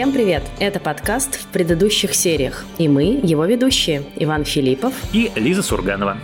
Всем привет! Это подкаст в предыдущих сериях. И мы, его ведущие, Иван Филиппов и Лиза Сурганова.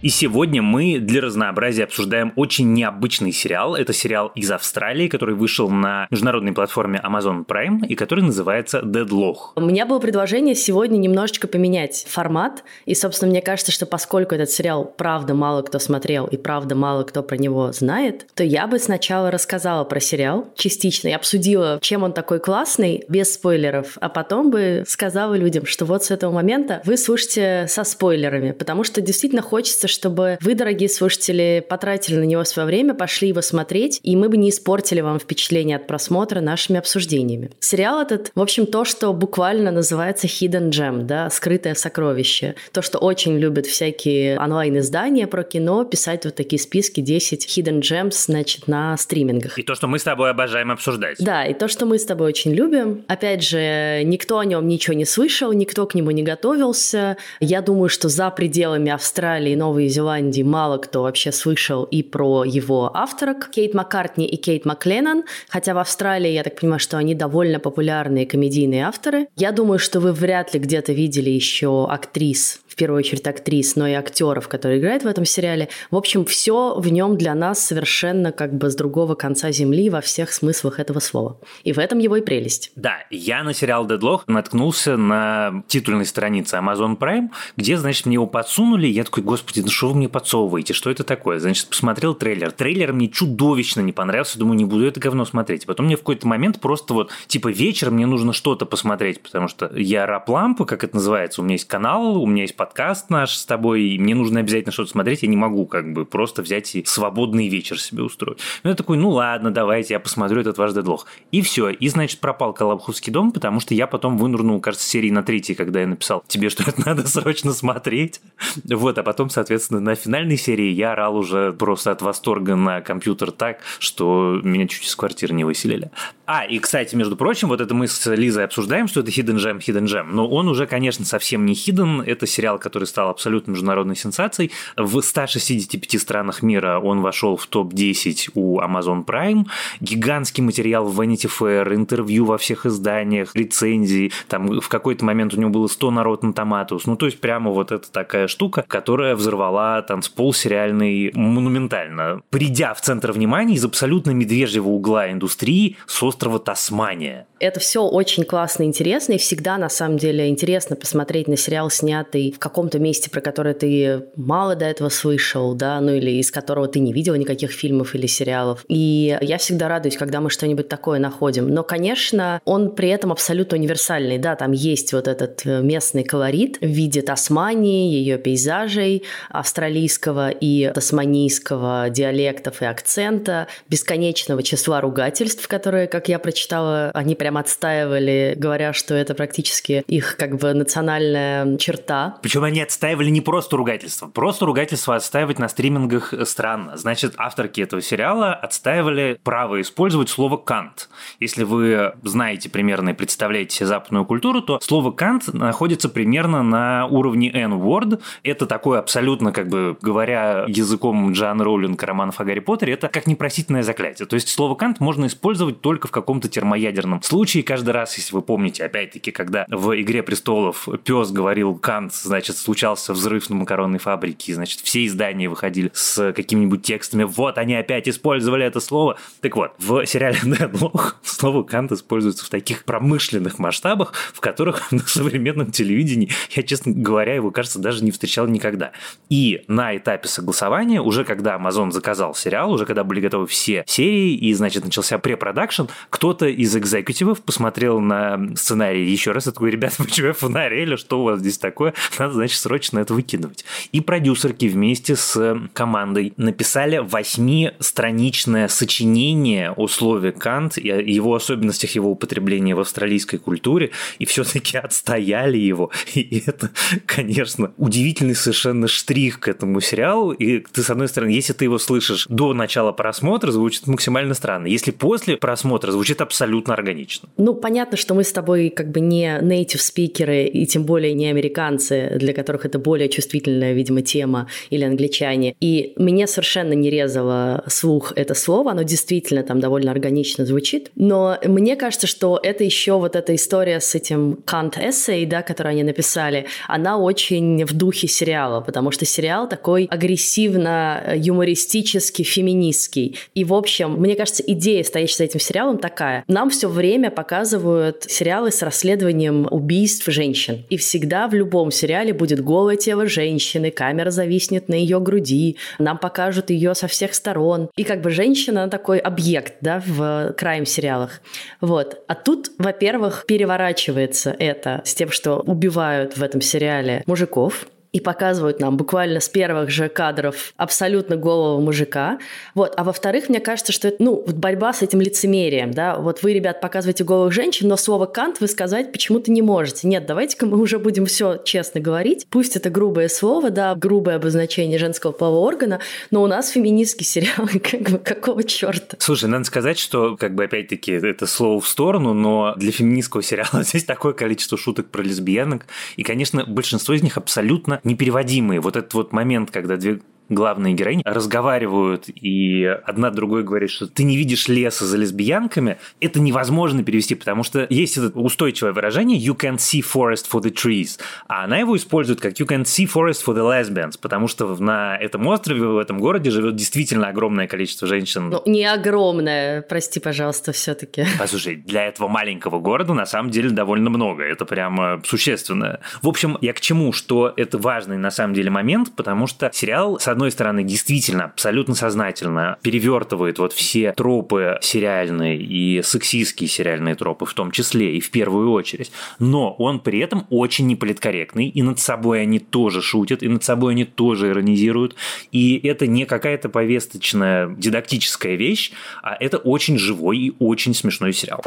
И сегодня мы для разнообразия обсуждаем очень необычный сериал. Это сериал из Австралии, который вышел на международной платформе Amazon Prime и который называется Deadlock. У меня было предложение сегодня немножечко поменять формат. И, собственно, мне кажется, что поскольку этот сериал правда мало кто смотрел и правда мало кто про него знает, то я бы сначала рассказала про сериал частично и обсудила, чем он такой классный, без спойлеров, а потом бы сказала людям, что вот с этого момента вы слушаете со спойлерами, потому что действительно хочется, чтобы вы, дорогие слушатели, потратили на него свое время, пошли его смотреть, и мы бы не испортили вам впечатление от просмотра нашими обсуждениями. Сериал этот, в общем, то, что буквально называется Hidden Gem, да, скрытое сокровище. То, что очень любят всякие онлайн-издания про кино, писать вот такие списки 10 Hidden Gems, значит, на стримингах. И то, что мы с тобой обожаем обсуждать. Да, и то, что мы с тобой очень любим. Опять же, никто о нем ничего не слышал, никто к нему не готовился. Я думаю, что за пределами Австралии, Новой Новой Зеландии мало кто вообще слышал и про его авторок Кейт Маккартни и Кейт Макленнон, хотя в Австралии, я так понимаю, что они довольно популярные комедийные авторы. Я думаю, что вы вряд ли где-то видели еще актрис первую очередь актрис, но и актеров, которые играют в этом сериале. В общем, все в нем для нас совершенно как бы с другого конца земли во всех смыслах этого слова. И в этом его и прелесть. Да, я на сериал Deadlock наткнулся на титульной странице Amazon Prime, где, значит, мне его подсунули, я такой, господи, ну что вы мне подсовываете, что это такое? Значит, посмотрел трейлер. Трейлер мне чудовищно не понравился, думаю, не буду это говно смотреть. Потом мне в какой-то момент просто вот, типа, вечером мне нужно что-то посмотреть, потому что я раб лампы, как это называется, у меня есть канал, у меня есть подкаст наш с тобой, и мне нужно обязательно что-то смотреть, я не могу как бы просто взять и свободный вечер себе устроить. Ну, я такой, ну ладно, давайте, я посмотрю этот ваш дедлог. И все. И, значит, пропал Колобховский дом, потому что я потом вынурнул, кажется, серии на третьей, когда я написал тебе, что это надо срочно смотреть. Вот, а потом, соответственно, на финальной серии я орал уже просто от восторга на компьютер так, что меня чуть из квартиры не выселили. А, и, кстати, между прочим, вот это мы с Лизой обсуждаем, что это Hidden Gem, Hidden Gem, но он уже, конечно, совсем не Hidden, это сериал, который стал абсолютно международной сенсацией. В 165 странах мира он вошел в топ-10 у Amazon Prime. Гигантский материал в Vanity Fair, интервью во всех изданиях, рецензии. Там в какой-то момент у него было 100 народ на Томатус. Ну, то есть прямо вот это такая штука, которая взорвала танцпол сериальный монументально. Придя в центр внимания из абсолютно медвежьего угла индустрии с острова Тасмания. Это все очень классно и интересно, и всегда, на самом деле, интересно посмотреть на сериал, снятый в каком-то месте, про которое ты мало до этого слышал, да, ну или из которого ты не видел никаких фильмов или сериалов. И я всегда радуюсь, когда мы что-нибудь такое находим. Но, конечно, он при этом абсолютно универсальный, да, там есть вот этот э, местный колорит в виде Тасмании, ее пейзажей австралийского и тасманийского диалектов и акцента, бесконечного числа ругательств, которые, как я прочитала, они прям отстаивали, говоря, что это практически их как бы национальная черта. Причем они отстаивали не просто ругательство. Просто ругательство отстаивать на стримингах странно. Значит, авторки этого сериала отстаивали право использовать слово «кант». Если вы знаете примерно и представляете себе западную культуру, то слово «кант» находится примерно на уровне N-word. Это такое абсолютно, как бы говоря языком Джан Роулинг романов о Гарри Поттере, это как непросительное заклятие. То есть слово «кант» можно использовать только в каком-то термоядерном случае каждый раз, если вы помните, опять-таки, когда в «Игре престолов» пес говорил Кант, значит, случался взрыв на макаронной фабрике, значит, все издания выходили с какими-нибудь текстами «Вот, они опять использовали это слово». Так вот, в сериале «Дедлох» слово «Кант» используется в таких промышленных масштабах, в которых на современном телевидении, я, честно говоря, его, кажется, даже не встречал никогда. И на этапе согласования, уже когда Amazon заказал сериал, уже когда были готовы все серии, и, значит, начался препродакшн, кто-то из экзекутивов посмотрел на сценарий еще раз и такой, ребята, почему я фонарели, что у вас здесь такое? Надо, значит, срочно это выкидывать. И продюсерки вместе с командой написали восьмистраничное сочинение о слове Кант и о его особенностях его употребления в австралийской культуре, и все-таки отстояли его. И это, конечно, удивительный совершенно штрих к этому сериалу. И ты, с одной стороны, если ты его слышишь до начала просмотра, звучит максимально странно. Если после просмотра, звучит абсолютно органично. Ну, понятно, что мы с тобой как бы не native спикеры и тем более не американцы для которых это более чувствительная, видимо, тема, или англичане. И мне совершенно не резало слух это слово, оно действительно там довольно органично звучит, но мне кажется, что это еще вот эта история с этим essay, да, который они написали, она очень в духе сериала, потому что сериал такой агрессивно юмористический, феминистский. И, в общем, мне кажется, идея, стоящая за этим сериалом, такая. Нам все время показывают сериалы с расследованием убийств женщин. И всегда в любом сериале будет голое тело женщины, камера зависнет на ее груди, нам покажут ее со всех сторон. И как бы женщина такой объект, да, в крайм-сериалах. Вот. А тут, во-первых, переворачивается это с тем, что убивают в этом сериале мужиков, и показывают нам буквально с первых же кадров абсолютно голого мужика. Вот. А во-вторых, мне кажется, что это, ну, борьба с этим лицемерием, да, вот вы, ребят, показываете голых женщин, но слово «кант» вы сказать почему-то не можете. Нет, давайте-ка мы уже будем все честно говорить. Пусть это грубое слово, да, грубое обозначение женского полового органа, но у нас феминистский сериал, как бы, какого черта? Слушай, надо сказать, что, как бы, опять-таки, это слово в сторону, но для феминистского сериала здесь такое количество шуток про лесбиянок, и, конечно, большинство из них абсолютно непереводимые. Вот этот вот момент, когда две главные героини разговаривают, и одна другой говорит, что ты не видишь леса за лесбиянками, это невозможно перевести, потому что есть это устойчивое выражение you can see forest for the trees, а она его использует как you can see forest for the lesbians, потому что на этом острове, в этом городе живет действительно огромное количество женщин. Ну, не огромное, прости, пожалуйста, все-таки. Послушай, для этого маленького города на самом деле довольно много, это прямо существенно. В общем, я к чему, что это важный на самом деле момент, потому что сериал, с одной стороны, действительно абсолютно сознательно перевертывает вот все тропы сериальные и сексистские сериальные тропы в том числе и в первую очередь, но он при этом очень неполиткорректный, и над собой они тоже шутят, и над собой они тоже иронизируют, и это не какая-то повесточная дидактическая вещь, а это очень живой и очень смешной сериал.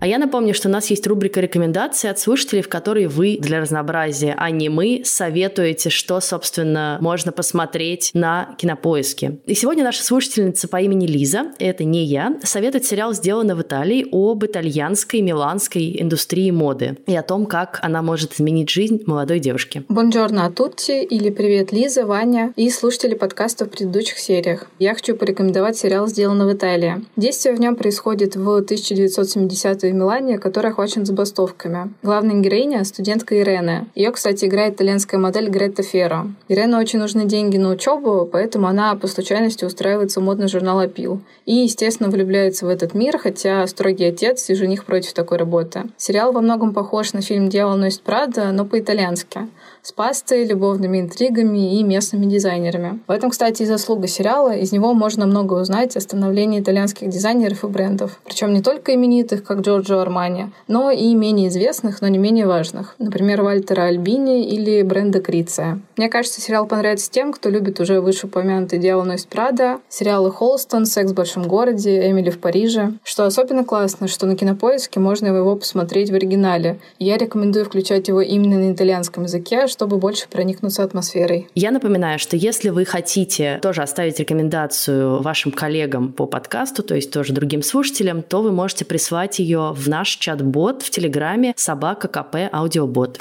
А я напомню, что у нас есть рубрика рекомендаций от слушателей, в которой вы для разнообразия, а не мы, советуете, что, собственно, можно посмотреть на кинопоиске. И сегодня наша слушательница по имени Лиза, это не я, советует сериал «Сделано в Италии» об итальянской, миланской индустрии моды и о том, как она может изменить жизнь молодой девушки. Бонжорно тутти или привет, Лиза, Ваня и слушатели подкаста в предыдущих сериях. Я хочу порекомендовать сериал «Сделано в Италии». Действие в нем происходит в 1970-е в Милане, который охвачен забастовками. Главная героиня — студентка Ирена. Ее, кстати, играет итальянская модель Гретта Ферро. Ирене очень нужны деньги на учебу, поэтому она по случайности устраивается в модный журнал «Апил». И, естественно, влюбляется в этот мир, хотя строгий отец и жених против такой работы. Сериал во многом похож на фильм «Дьявол носит Прада», но по-итальянски с пастой, любовными интригами и местными дизайнерами. В этом, кстати, и заслуга сериала. Из него можно много узнать о становлении итальянских дизайнеров и брендов. Причем не только именитых, как Джорджо Армани, но и менее известных, но не менее важных. Например, Вальтера Альбини или бренда Криция. Мне кажется, сериал понравится тем, кто любит уже вышеупомянутый «Дьявол носит Прада», сериалы «Холстон», «Секс в большом городе», «Эмили в Париже». Что особенно классно, что на Кинопоиске можно его посмотреть в оригинале. Я рекомендую включать его именно на итальянском языке, чтобы больше проникнуться атмосферой. Я напоминаю, что если вы хотите тоже оставить рекомендацию вашим коллегам по подкасту, то есть тоже другим слушателям, то вы можете прислать ее в наш чат-бот в Телеграме собака КП Аудиобот.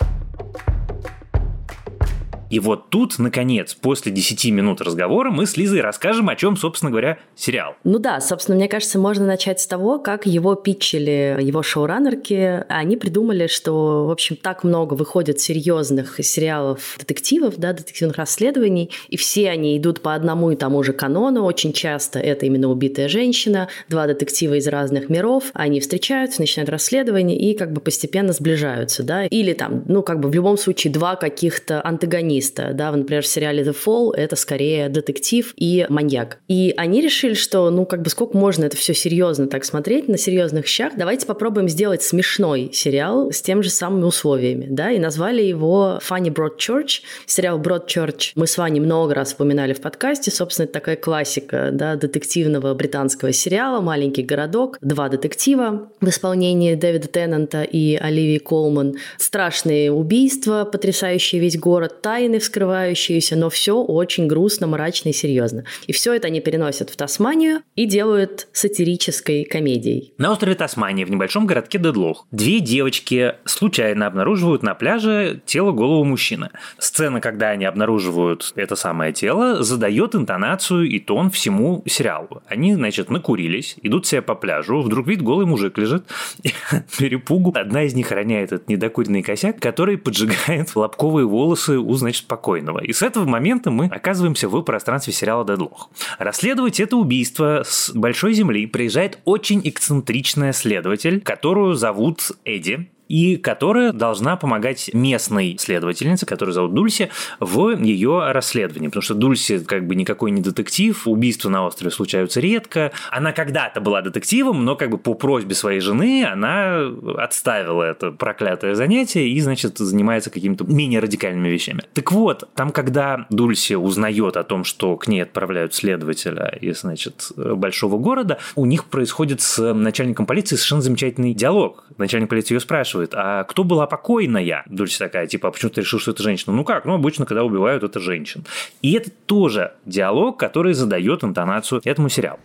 И вот тут, наконец, после 10 минут разговора мы с Лизой расскажем, о чем, собственно говоря, сериал. Ну да, собственно, мне кажется, можно начать с того, как его питчили его шоураннерки. Они придумали, что, в общем, так много выходит серьезных сериалов детективов, да, детективных расследований, и все они идут по одному и тому же канону. Очень часто это именно убитая женщина, два детектива из разных миров, они встречаются, начинают расследование и как бы постепенно сближаются, да, или там, ну, как бы в любом случае два каких-то антагониста антагониста. Да, например, в сериале The Fall это скорее детектив и маньяк. И они решили, что, ну, как бы сколько можно это все серьезно так смотреть, на серьезных щах, давайте попробуем сделать смешной сериал с тем же самыми условиями, да, и назвали его Funny Broadchurch. Сериал Broadchurch мы с вами много раз вспоминали в подкасте, собственно, это такая классика, да, детективного британского сериала «Маленький городок», два детектива в исполнении Дэвида Теннанта и Оливии Колман, страшные убийства, потрясающие весь город, тайны тайны вскрывающиеся, но все очень грустно, мрачно и серьезно. И все это они переносят в Тасманию и делают сатирической комедией. На острове Тасмания, в небольшом городке Дедлох, две девочки случайно обнаруживают на пляже тело голого мужчины. Сцена, когда они обнаруживают это самое тело, задает интонацию и тон всему сериалу. Они, значит, накурились, идут себе по пляжу, вдруг видят, голый мужик лежит, перепугу одна из них роняет этот недокуренный косяк, который поджигает лобковые волосы у, значит, покойного. И с этого момента мы оказываемся в пространстве сериала «Дедлох». Расследовать это убийство с большой земли приезжает очень эксцентричная следователь, которую зовут Эдди и которая должна помогать местной следовательнице, которую зовут Дульси, в ее расследовании. Потому что Дульси как бы никакой не детектив, убийства на острове случаются редко. Она когда-то была детективом, но как бы по просьбе своей жены она отставила это проклятое занятие и, значит, занимается какими-то менее радикальными вещами. Так вот, там, когда Дульси узнает о том, что к ней отправляют следователя из, значит, большого города, у них происходит с начальником полиции совершенно замечательный диалог. Начальник полиции ее спрашивает, спрашивает, а кто была покойная? Дульси такая, типа, а почему ты решил, что это женщина? Ну как? Ну, обычно, когда убивают, это женщин. И это тоже диалог, который задает интонацию этому сериалу.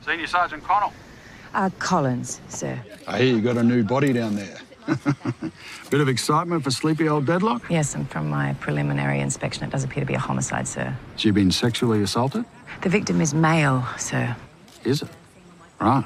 Uh, Collins, sir. I hear you got a new body down there. Bit of excitement for sleepy old deadlock? Yes, and from my preliminary inspection, it does appear to be a homicide, sir. She been sexually assaulted? The victim is male, sir. Is it? Right.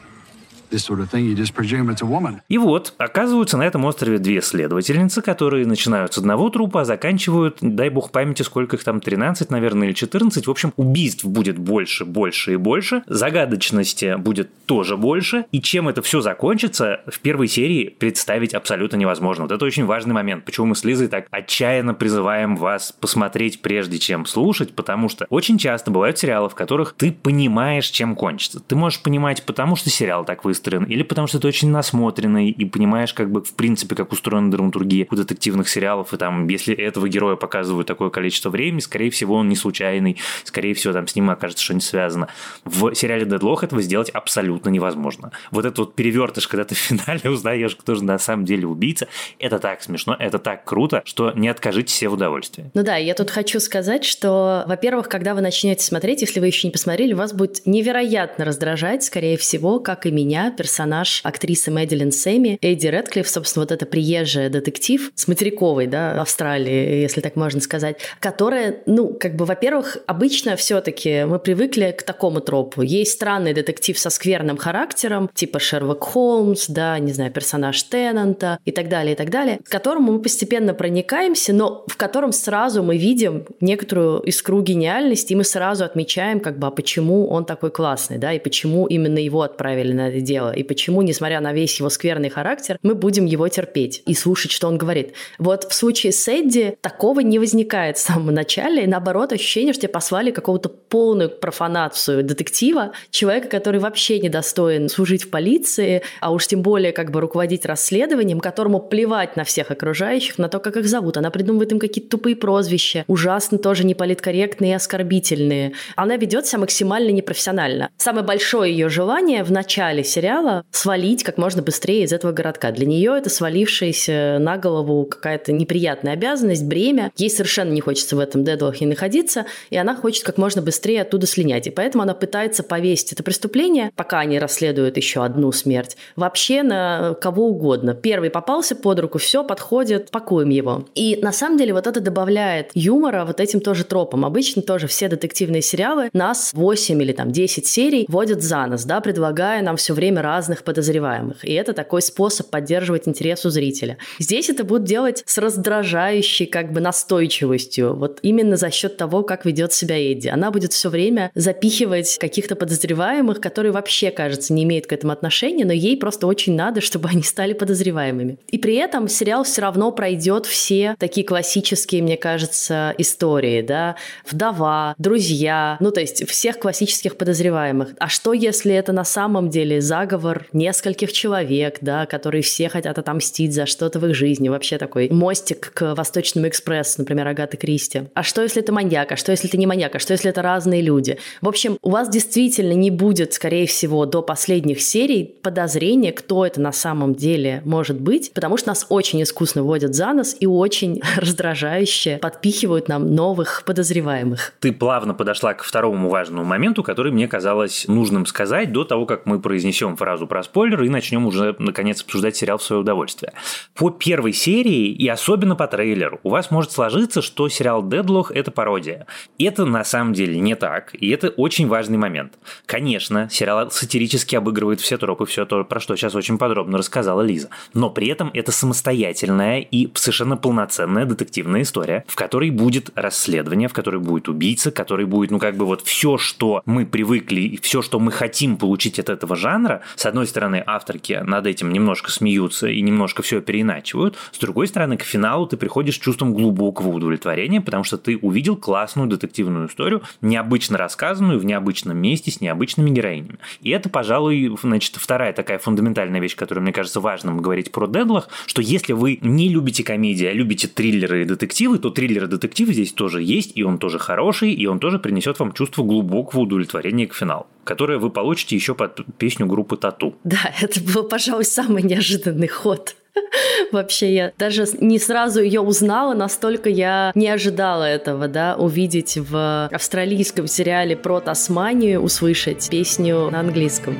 И вот, оказываются на этом острове две следовательницы, которые начинают с одного трупа, а заканчивают, дай бог памяти, сколько их там, 13, наверное, или 14. В общем, убийств будет больше, больше и больше, загадочности будет тоже больше, и чем это все закончится, в первой серии представить абсолютно невозможно. Вот это очень важный момент, почему мы с Лизой так отчаянно призываем вас посмотреть прежде чем слушать, потому что очень часто бывают сериалы, в которых ты понимаешь, чем кончится. Ты можешь понимать, потому что сериал так выстроен, выстроен, или потому что ты очень насмотренный и понимаешь, как бы, в принципе, как устроена драматургия у детективных сериалов, и там, если этого героя показывают такое количество времени, скорее всего, он не случайный, скорее всего, там с ним окажется что-нибудь связано. В сериале Дедлох этого сделать абсолютно невозможно. Вот этот вот перевертыш, когда ты в финале узнаешь, кто же на самом деле убийца, это так смешно, это так круто, что не откажитесь себе в удовольствии. Ну да, я тут хочу сказать, что, во-первых, когда вы начнете смотреть, если вы еще не посмотрели, вас будет невероятно раздражать, скорее всего, как и меня, персонаж актрисы Мэдилин Сэмми. Эдди Редклифф, собственно, вот это приезжая детектив с материковой, да, Австралии, если так можно сказать, которая, ну, как бы, во-первых, обычно все-таки мы привыкли к такому тропу. Есть странный детектив со скверным характером, типа Шерлок Холмс, да, не знаю, персонаж Теннанта и так далее, и так далее, к которому мы постепенно проникаемся, но в котором сразу мы видим некоторую искру гениальности, и мы сразу отмечаем, как бы, а почему он такой классный, да, и почему именно его отправили на это дело дело, и почему, несмотря на весь его скверный характер, мы будем его терпеть и слушать, что он говорит. Вот в случае с Эдди такого не возникает с самого начала, и наоборот, ощущение, что тебе послали какого-то полную профанацию детектива, человека, который вообще недостоин служить в полиции, а уж тем более как бы руководить расследованием, которому плевать на всех окружающих, на то, как их зовут. Она придумывает им какие-то тупые прозвища, ужасно тоже неполиткорректные и оскорбительные. Она ведет себя максимально непрофессионально. Самое большое ее желание в начале сериала сериала свалить как можно быстрее из этого городка. Для нее это свалившаяся на голову какая-то неприятная обязанность, бремя. Ей совершенно не хочется в этом дедлохе находиться, и она хочет как можно быстрее оттуда слинять. И поэтому она пытается повесить это преступление, пока они расследуют еще одну смерть, вообще на кого угодно. Первый попался под руку, все, подходит, пакуем его. И на самом деле вот это добавляет юмора вот этим тоже тропом. Обычно тоже все детективные сериалы нас 8 или там 10 серий водят за нос, да, предлагая нам все время разных подозреваемых. И это такой способ поддерживать интерес у зрителя. Здесь это будут делать с раздражающей как бы настойчивостью. Вот именно за счет того, как ведет себя Эдди. Она будет все время запихивать каких-то подозреваемых, которые вообще, кажется, не имеют к этому отношения, но ей просто очень надо, чтобы они стали подозреваемыми. И при этом сериал все равно пройдет все такие классические, мне кажется, истории, да, вдова, друзья, ну то есть всех классических подозреваемых. А что, если это на самом деле за заговор нескольких человек, да, которые все хотят отомстить за что-то в их жизни. Вообще такой мостик к Восточному экспрессу, например, Агаты Кристи. А что, если это маньяк? А что, если это не маньяк? А что, если это разные люди? В общем, у вас действительно не будет, скорее всего, до последних серий подозрения, кто это на самом деле может быть, потому что нас очень искусно вводят за нос и очень раздражающе подпихивают нам новых подозреваемых. Ты плавно подошла к второму важному моменту, который мне казалось нужным сказать до того, как мы произнесем фразу про спойлер и начнем уже, наконец, обсуждать сериал в свое удовольствие. По первой серии и особенно по трейлеру у вас может сложиться, что сериал «Дедлох» — это пародия. Это на самом деле не так, и это очень важный момент. Конечно, сериал сатирически обыгрывает все тропы, все то, про что сейчас очень подробно рассказала Лиза. Но при этом это самостоятельная и совершенно полноценная детективная история, в которой будет расследование, в которой будет убийца, в которой будет, ну, как бы вот все, что мы привыкли и все, что мы хотим получить от этого жанра. С одной стороны, авторки над этим немножко смеются и немножко все переиначивают. С другой стороны, к финалу ты приходишь с чувством глубокого удовлетворения, потому что ты увидел классную детективную историю, необычно рассказанную в необычном месте с необычными героинями. И это, пожалуй, значит, вторая такая фундаментальная вещь, которую мне кажется важным говорить про Дедлах, что если вы не любите комедии, а любите триллеры и детективы, то триллеры и детективы здесь тоже есть, и он тоже хороший, и он тоже принесет вам чувство глубокого удовлетворения к финалу которое вы получите еще под песню группы Тату. Да, это был, пожалуй, самый неожиданный ход. Вообще, я даже не сразу ее узнала, настолько я не ожидала этого, да, увидеть в австралийском сериале про Тасманию, услышать песню на английском.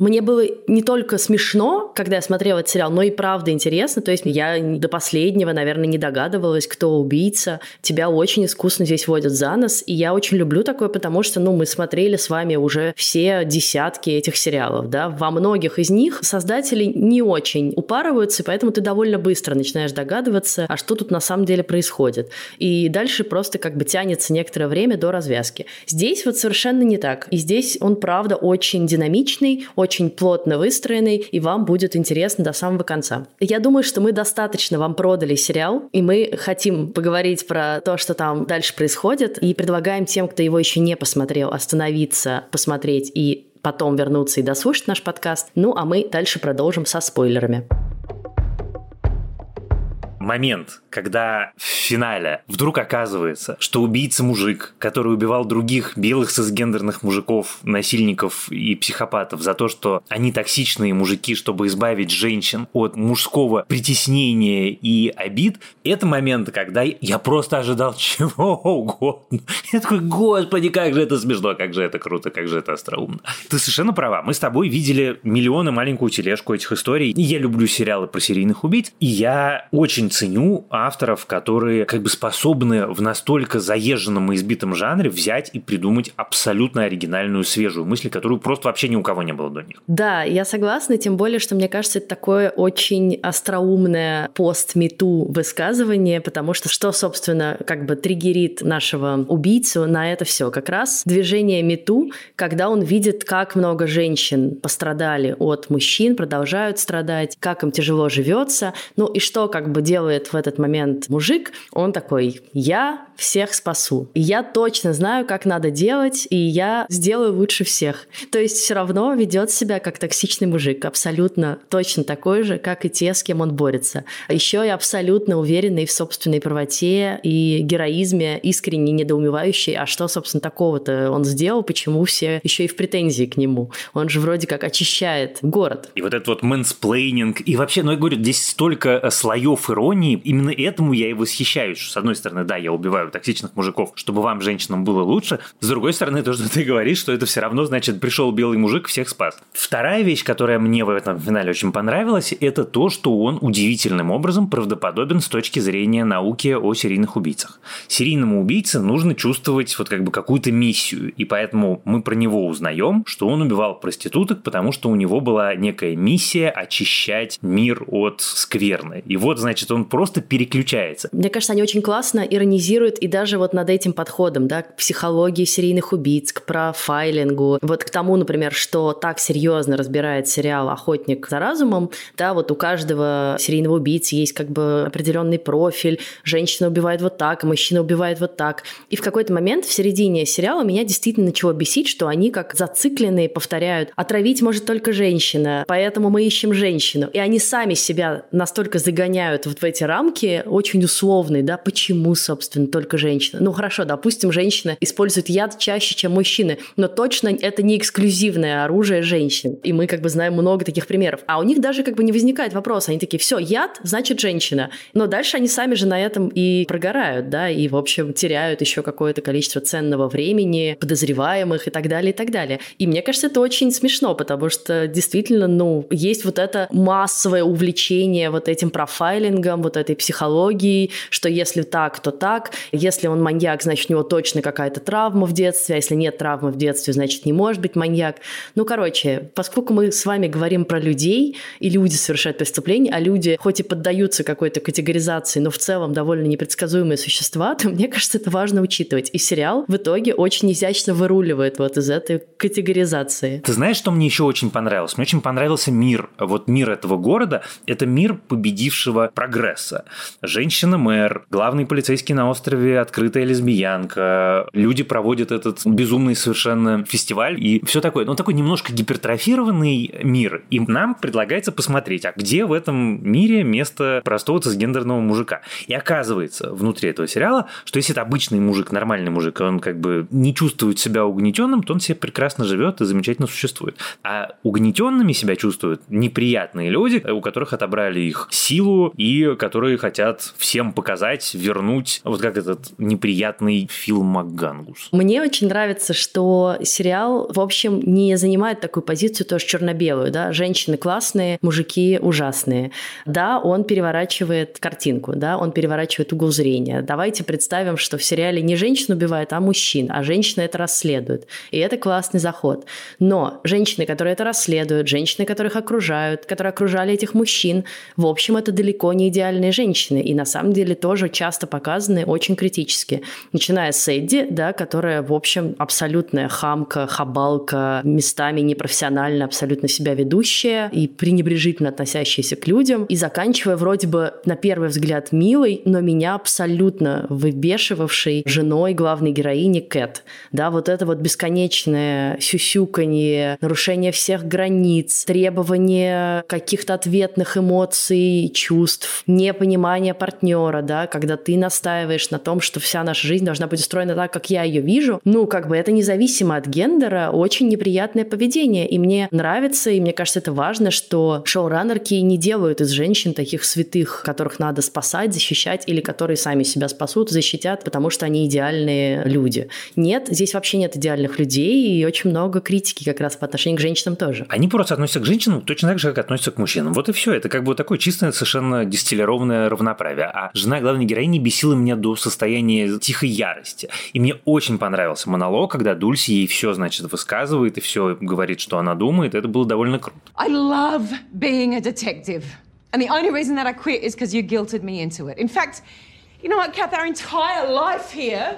Мне было не только смешно, когда я смотрела этот сериал, но и правда интересно. То есть я до последнего, наверное, не догадывалась, кто убийца. Тебя очень искусно здесь водят за нос. И я очень люблю такое, потому что, ну, мы смотрели с вами уже все десятки этих сериалов, да. Во многих из них создатели не очень упарываются, поэтому ты довольно быстро начинаешь догадываться, а что тут на самом деле происходит. И дальше просто как бы тянется некоторое время до развязки. Здесь вот совершенно не так. И здесь он, правда, очень динамичный, очень очень плотно выстроенный, и вам будет интересно до самого конца. Я думаю, что мы достаточно вам продали сериал, и мы хотим поговорить про то, что там дальше происходит, и предлагаем тем, кто его еще не посмотрел, остановиться, посмотреть и потом вернуться и дослушать наш подкаст. Ну, а мы дальше продолжим со спойлерами момент, когда в финале вдруг оказывается, что убийца мужик, который убивал других белых цисгендерных мужиков, насильников и психопатов за то, что они токсичные мужики, чтобы избавить женщин от мужского притеснения и обид, это момент, когда я просто ожидал чего угодно. Я такой, господи, как же это смешно, как же это круто, как же это остроумно. Ты совершенно права. Мы с тобой видели миллионы маленькую тележку этих историй. Я люблю сериалы про серийных убийц. И я очень ценю авторов, которые как бы способны в настолько заезженном и избитом жанре взять и придумать абсолютно оригинальную, свежую мысль, которую просто вообще ни у кого не было до них. Да, я согласна, тем более, что мне кажется, это такое очень остроумное пост-мету высказывание, потому что что, собственно, как бы триггерит нашего убийцу на это все? Как раз движение мету, когда он видит, как много женщин пострадали от мужчин, продолжают страдать, как им тяжело живется, ну и что как бы делает делает в этот момент мужик, он такой, я всех спасу. Я точно знаю, как надо делать, и я сделаю лучше всех. То есть все равно ведет себя как токсичный мужик, абсолютно точно такой же, как и те, с кем он борется. Еще и абсолютно уверенный в собственной правоте и героизме, искренне недоумевающий, а что, собственно, такого-то он сделал, почему все еще и в претензии к нему. Он же вроде как очищает город. И вот этот вот мэнсплейнинг, и вообще, ну я говорю, здесь столько э, слоев иронии, иронии, именно этому я и восхищаюсь, что, с одной стороны, да, я убиваю токсичных мужиков, чтобы вам, женщинам, было лучше, с другой стороны, то, что ты говоришь, что это все равно, значит, пришел белый мужик, всех спас. Вторая вещь, которая мне в этом финале очень понравилась, это то, что он удивительным образом правдоподобен с точки зрения науки о серийных убийцах. Серийному убийце нужно чувствовать вот как бы какую-то миссию, и поэтому мы про него узнаем, что он убивал проституток, потому что у него была некая миссия очищать мир от скверны. И вот, значит, он он просто переключается. Мне кажется, они очень классно иронизируют и даже вот над этим подходом, да, к психологии серийных убийц, к профайлингу, вот к тому, например, что так серьезно разбирает сериал «Охотник за разумом», да, вот у каждого серийного убийцы есть как бы определенный профиль, женщина убивает вот так, мужчина убивает вот так. И в какой-то момент в середине сериала меня действительно начало бесить, что они как зацикленные повторяют «отравить может только женщина, поэтому мы ищем женщину». И они сами себя настолько загоняют вот в эти рамки, очень условные, да, почему, собственно, только женщина. Ну хорошо, допустим, женщина использует яд чаще, чем мужчины, но точно это не эксклюзивное оружие женщин. И мы как бы знаем много таких примеров. А у них даже как бы не возникает вопроса. Они такие, все, яд, значит женщина. Но дальше они сами же на этом и прогорают, да, и, в общем, теряют еще какое-то количество ценного времени, подозреваемых и так далее, и так далее. И мне кажется, это очень смешно, потому что действительно, ну, есть вот это массовое увлечение вот этим профайлингом, вот этой психологией, что если так, то так, если он маньяк, значит, у него точно какая-то травма в детстве, а если нет травмы в детстве, значит, не может быть маньяк. Ну, короче, поскольку мы с вами говорим про людей, и люди совершают преступления, а люди хоть и поддаются какой-то категоризации, но в целом довольно непредсказуемые существа, то мне кажется, это важно учитывать. И сериал в итоге очень изящно выруливает вот из этой категоризации. Ты знаешь, что мне еще очень понравилось? Мне очень понравился мир. Вот мир этого города – это мир победившего прогресса. Женщина-мэр, главный полицейский на острове, открытая лесбиянка. Люди проводят этот безумный совершенно фестиваль и все такое. Ну, такой немножко гипертрофированный мир. И нам предлагается посмотреть, а где в этом мире место простого цисгендерного мужика. И оказывается, внутри этого сериала, что если это обычный мужик, нормальный мужик, он как бы не чувствует себя угнетенным, то он себе прекрасно живет и замечательно существует. А угнетенными себя чувствуют неприятные люди, у которых отобрали их силу и которые хотят всем показать, вернуть, вот как этот неприятный Фил МакГангус. Мне очень нравится, что сериал, в общем, не занимает такую позицию тоже черно-белую, да, женщины классные, мужики ужасные. Да, он переворачивает картинку, да, он переворачивает угол зрения. Давайте представим, что в сериале не женщин убивает, а мужчин, а женщина это расследует. И это классный заход. Но женщины, которые это расследуют, женщины, которых окружают, которые окружали этих мужчин, в общем, это далеко не идеальные женщины. И на самом деле тоже часто показаны очень критически. Начиная с Эдди, да, которая, в общем, абсолютная хамка, хабалка, местами непрофессионально абсолютно себя ведущая и пренебрежительно относящаяся к людям, и заканчивая вроде бы на первый взгляд милой, но меня абсолютно выбешивавшей женой главной героини Кэт. Да, вот это вот бесконечное сюсюканье, нарушение всех границ, требование каких-то ответных эмоций, чувств, непонимание партнера, да, когда ты настаиваешь на том, что вся наша жизнь должна быть устроена так, как я ее вижу, ну, как бы это независимо от гендера, очень неприятное поведение. И мне нравится, и мне кажется, это важно, что шоураннерки не делают из женщин таких святых, которых надо спасать, защищать, или которые сами себя спасут, защитят, потому что они идеальные люди. Нет, здесь вообще нет идеальных людей, и очень много критики как раз по отношению к женщинам тоже. Они просто относятся к женщинам точно так же, как относятся к мужчинам. Вот и все. Это как бы такое чистое, совершенно дистиллированное равноправие. А жена главной героини бесила меня до состояния тихой ярости. И мне очень понравился монолог, когда Дульси ей все, значит, высказывает и все говорит, что она думает. Это было довольно круто. I love being a detective. And the only reason that I quit is because you guilted me into it. In fact, you know what, Kath, our entire life here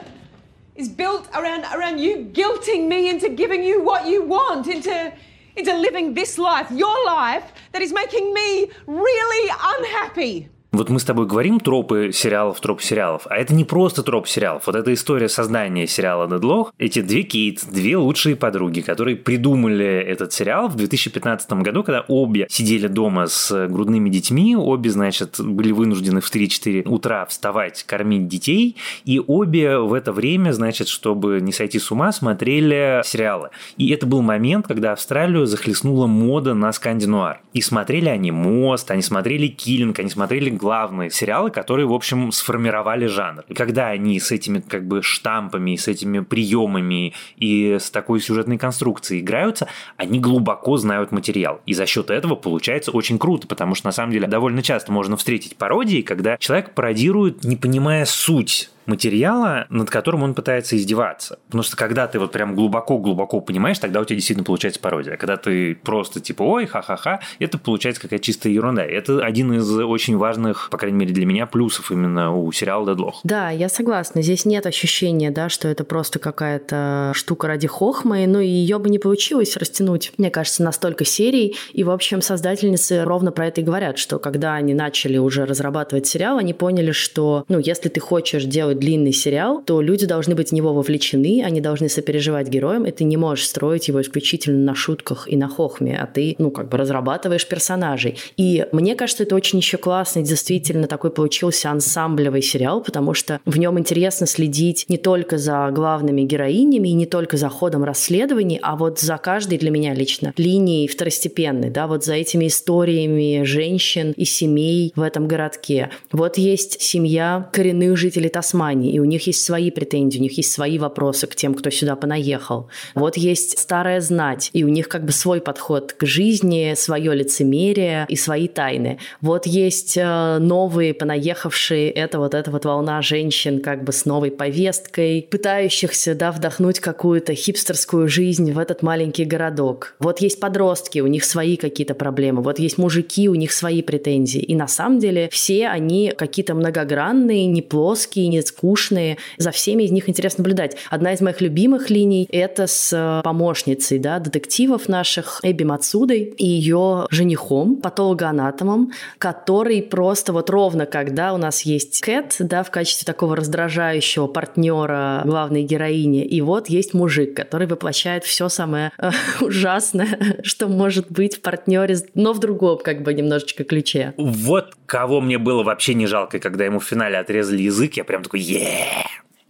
is built around around you guilting me into giving you what you want, into into living this life, your life, that is making me really unhappy. Вот мы с тобой говорим тропы сериалов, тропы сериалов, а это не просто троп сериалов. Вот эта история создания сериала «Дедлох», эти две Кейт, две лучшие подруги, которые придумали этот сериал в 2015 году, когда обе сидели дома с грудными детьми, обе, значит, были вынуждены в 3-4 утра вставать, кормить детей, и обе в это время, значит, чтобы не сойти с ума, смотрели сериалы. И это был момент, когда Австралию захлестнула мода на скандинуар. И смотрели они «Мост», они смотрели «Киллинг», они смотрели главные сериалы, которые, в общем, сформировали жанр. И когда они с этими как бы штампами, с этими приемами и с такой сюжетной конструкцией играются, они глубоко знают материал. И за счет этого получается очень круто, потому что на самом деле довольно часто можно встретить пародии, когда человек пародирует, не понимая суть материала, над которым он пытается издеваться. Потому что когда ты вот прям глубоко-глубоко понимаешь, тогда у тебя действительно получается пародия. Когда ты просто типа ой, ха-ха-ха, это получается какая-то чистая ерунда. Это один из очень важных, по крайней мере для меня, плюсов именно у сериала «Дедлох». Да, я согласна. Здесь нет ощущения, да, что это просто какая-то штука ради хохмы, но и ее бы не получилось растянуть, мне кажется, на столько серий. И, в общем, создательницы ровно про это и говорят, что когда они начали уже разрабатывать сериал, они поняли, что, ну, если ты хочешь делать длинный сериал, то люди должны быть в него вовлечены, они должны сопереживать героям, и ты не можешь строить его исключительно на шутках и на хохме, а ты, ну, как бы разрабатываешь персонажей. И мне кажется, это очень еще классный, действительно такой получился ансамблевый сериал, потому что в нем интересно следить не только за главными героинями и не только за ходом расследований, а вот за каждой для меня лично линией второстепенной, да, вот за этими историями женщин и семей в этом городке. Вот есть семья коренных жителей Тасмании, и у них есть свои претензии, у них есть свои вопросы к тем, кто сюда понаехал. Вот есть старая знать, и у них как бы свой подход к жизни, свое лицемерие и свои тайны. Вот есть э, новые понаехавшие, это вот эта вот волна женщин как бы с новой повесткой, пытающихся, да, вдохнуть какую-то хипстерскую жизнь в этот маленький городок. Вот есть подростки, у них свои какие-то проблемы. Вот есть мужики, у них свои претензии. И на самом деле все они какие-то многогранные, не плоские, не скучные. За всеми из них интересно наблюдать. Одна из моих любимых линий — это с помощницей да, детективов наших Эбби Мацудой и ее женихом, патологоанатомом, который просто вот ровно когда у нас есть Кэт, да, в качестве такого раздражающего партнера главной героини, и вот есть мужик, который воплощает все самое э, ужасное, что может быть в партнере, но в другом как бы немножечко ключе. Вот кого мне было вообще не жалко, когда ему в финале отрезали язык, я прям такой, е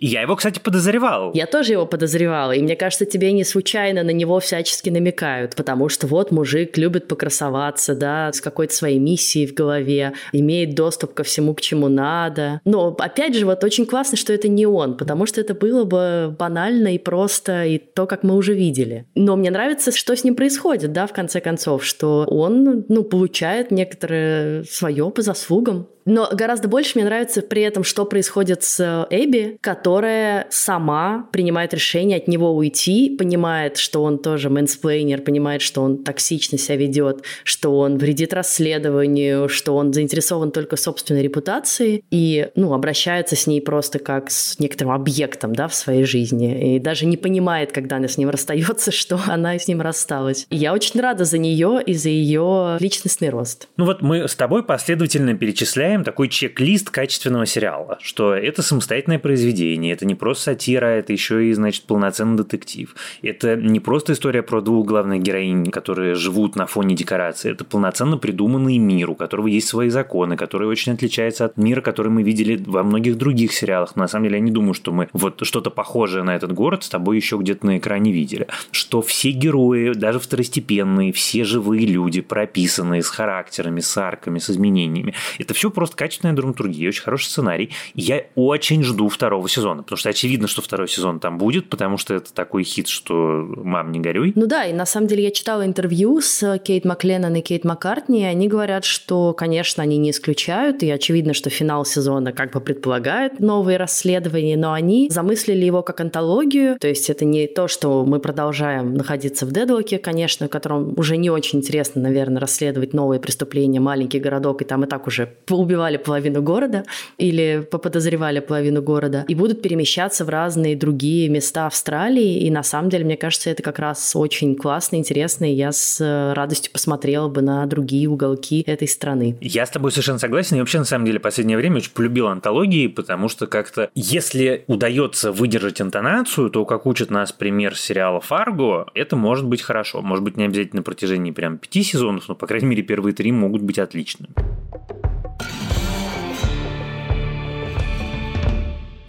я его, кстати, подозревал. Я тоже его подозревала, и мне кажется, тебе не случайно на него всячески намекают, потому что вот мужик любит покрасоваться, да, с какой-то своей миссией в голове, имеет доступ ко всему, к чему надо. Но, опять же, вот очень классно, что это не он, потому что это было бы банально и просто, и то, как мы уже видели. Но мне нравится, что с ним происходит, да, в конце концов, что он, ну, получает некоторое свое по заслугам. Но гораздо больше мне нравится при этом, что происходит с Эбби, которая сама принимает решение от него уйти, понимает, что он тоже мэнсплейнер, понимает, что он токсично себя ведет, что он вредит расследованию, что он заинтересован только собственной репутации и, ну, обращается с ней просто как с некоторым объектом, да, в своей жизни. И даже не понимает, когда она с ним расстается, что она с ним рассталась. И я очень рада за нее и за ее личностный рост. Ну вот мы с тобой последовательно перечисляем составляем такой чек-лист качественного сериала, что это самостоятельное произведение, это не просто сатира, это еще и, значит, полноценный детектив. Это не просто история про двух главных героинь, которые живут на фоне декорации, это полноценно придуманный мир, у которого есть свои законы, который очень отличается от мира, который мы видели во многих других сериалах. На самом деле я не думаю, что мы вот что-то похожее на этот город с тобой еще где-то на экране видели. Что все герои, даже второстепенные, все живые люди, прописанные с характерами, с арками, с изменениями. Это все просто качественная драматургия, очень хороший сценарий. Я очень жду второго сезона, потому что очевидно, что второй сезон там будет, потому что это такой хит, что мам, не горюй. Ну да, и на самом деле я читала интервью с Кейт Макленнон и Кейт Маккартни, и они говорят, что, конечно, они не исключают, и очевидно, что финал сезона как бы предполагает новые расследования, но они замыслили его как антологию, то есть это не то, что мы продолжаем находиться в Дедлоке, конечно, в котором уже не очень интересно, наверное, расследовать новые преступления, маленький городок, и там и так уже убивали половину города или поподозревали половину города и будут перемещаться в разные другие места Австралии. И на самом деле, мне кажется, это как раз очень классно, интересно, и я с радостью посмотрела бы на другие уголки этой страны. Я с тобой совершенно согласен. И вообще, на самом деле, в последнее время очень полюбил антологии, потому что как-то, если удается выдержать интонацию, то, как учит нас пример сериала «Фарго», это может быть хорошо. Может быть, не обязательно на протяжении прям пяти сезонов, но, по крайней мере, первые три могут быть отличными.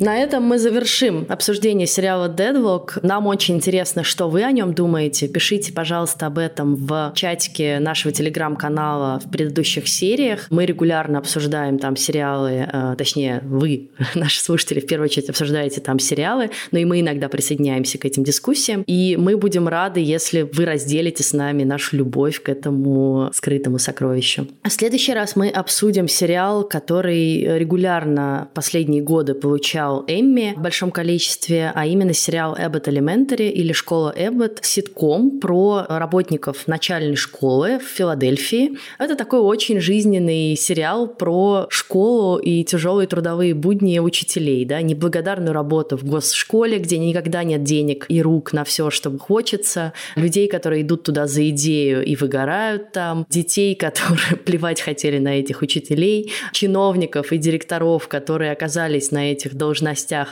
На этом мы завершим обсуждение сериала Deadlock. Нам очень интересно, что вы о нем думаете. Пишите, пожалуйста, об этом в чатике нашего телеграм-канала в предыдущих сериях. Мы регулярно обсуждаем там сериалы, э, точнее, вы, наши слушатели, в первую очередь обсуждаете там сериалы, но и мы иногда присоединяемся к этим дискуссиям. И мы будем рады, если вы разделите с нами нашу любовь к этому скрытому сокровищу. В следующий раз мы обсудим сериал, который регулярно последние годы получал сериал «Эмми» в большом количестве, а именно сериал «Эббот Элементари» или «Школа Эббот», ситком про работников начальной школы в Филадельфии. Это такой очень жизненный сериал про школу и тяжелые трудовые будни учителей, да, неблагодарную работу в госшколе, где никогда нет денег и рук на все, что хочется, людей, которые идут туда за идею и выгорают там, детей, которые плевать хотели на этих учителей, чиновников и директоров, которые оказались на этих должностях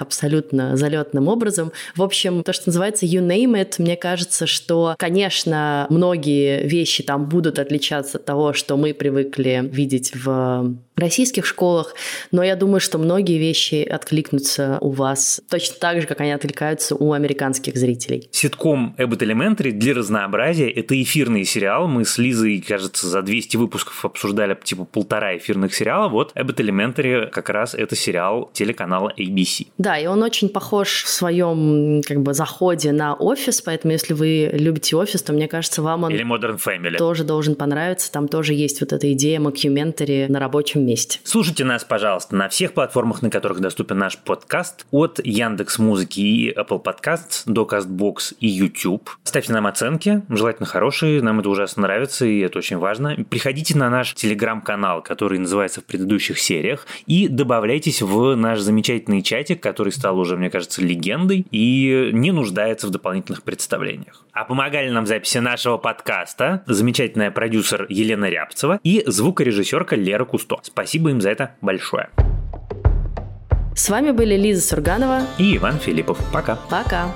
абсолютно залетным образом. В общем, то, что называется you name it, мне кажется, что, конечно, многие вещи там будут отличаться от того, что мы привыкли видеть в российских школах, но я думаю, что многие вещи откликнутся у вас точно так же, как они откликаются у американских зрителей. Ситком Abbott Elementary для разнообразия – это эфирный сериал. Мы с Лизой, кажется, за 200 выпусков обсуждали типа полтора эфирных сериала. Вот Abbott Elementary как раз это сериал телеканала ABC. Да, и он очень похож в своем как бы заходе на офис, поэтому если вы любите офис, то мне кажется, вам он Или Modern Family. тоже должен понравиться. Там тоже есть вот эта идея мокюментари на рабочем месте. Слушайте нас, пожалуйста, на всех платформах, на которых доступен наш подкаст, от Яндекс Музыки и Apple Podcasts до CastBox и YouTube. Ставьте нам оценки, желательно хорошие, нам это ужасно нравится, и это очень важно. Приходите на наш телеграм-канал, который называется в предыдущих сериях, и добавляйтесь в наш замечательный чатик, который стал уже, мне кажется, легендой и не нуждается в дополнительных представлениях. А помогали нам в записи нашего подкаста замечательная продюсер Елена Рябцева и звукорежиссерка Лера Кусто. Спасибо им за это большое. С вами были Лиза Сурганова И Иван Филиппов. Пока. Пока.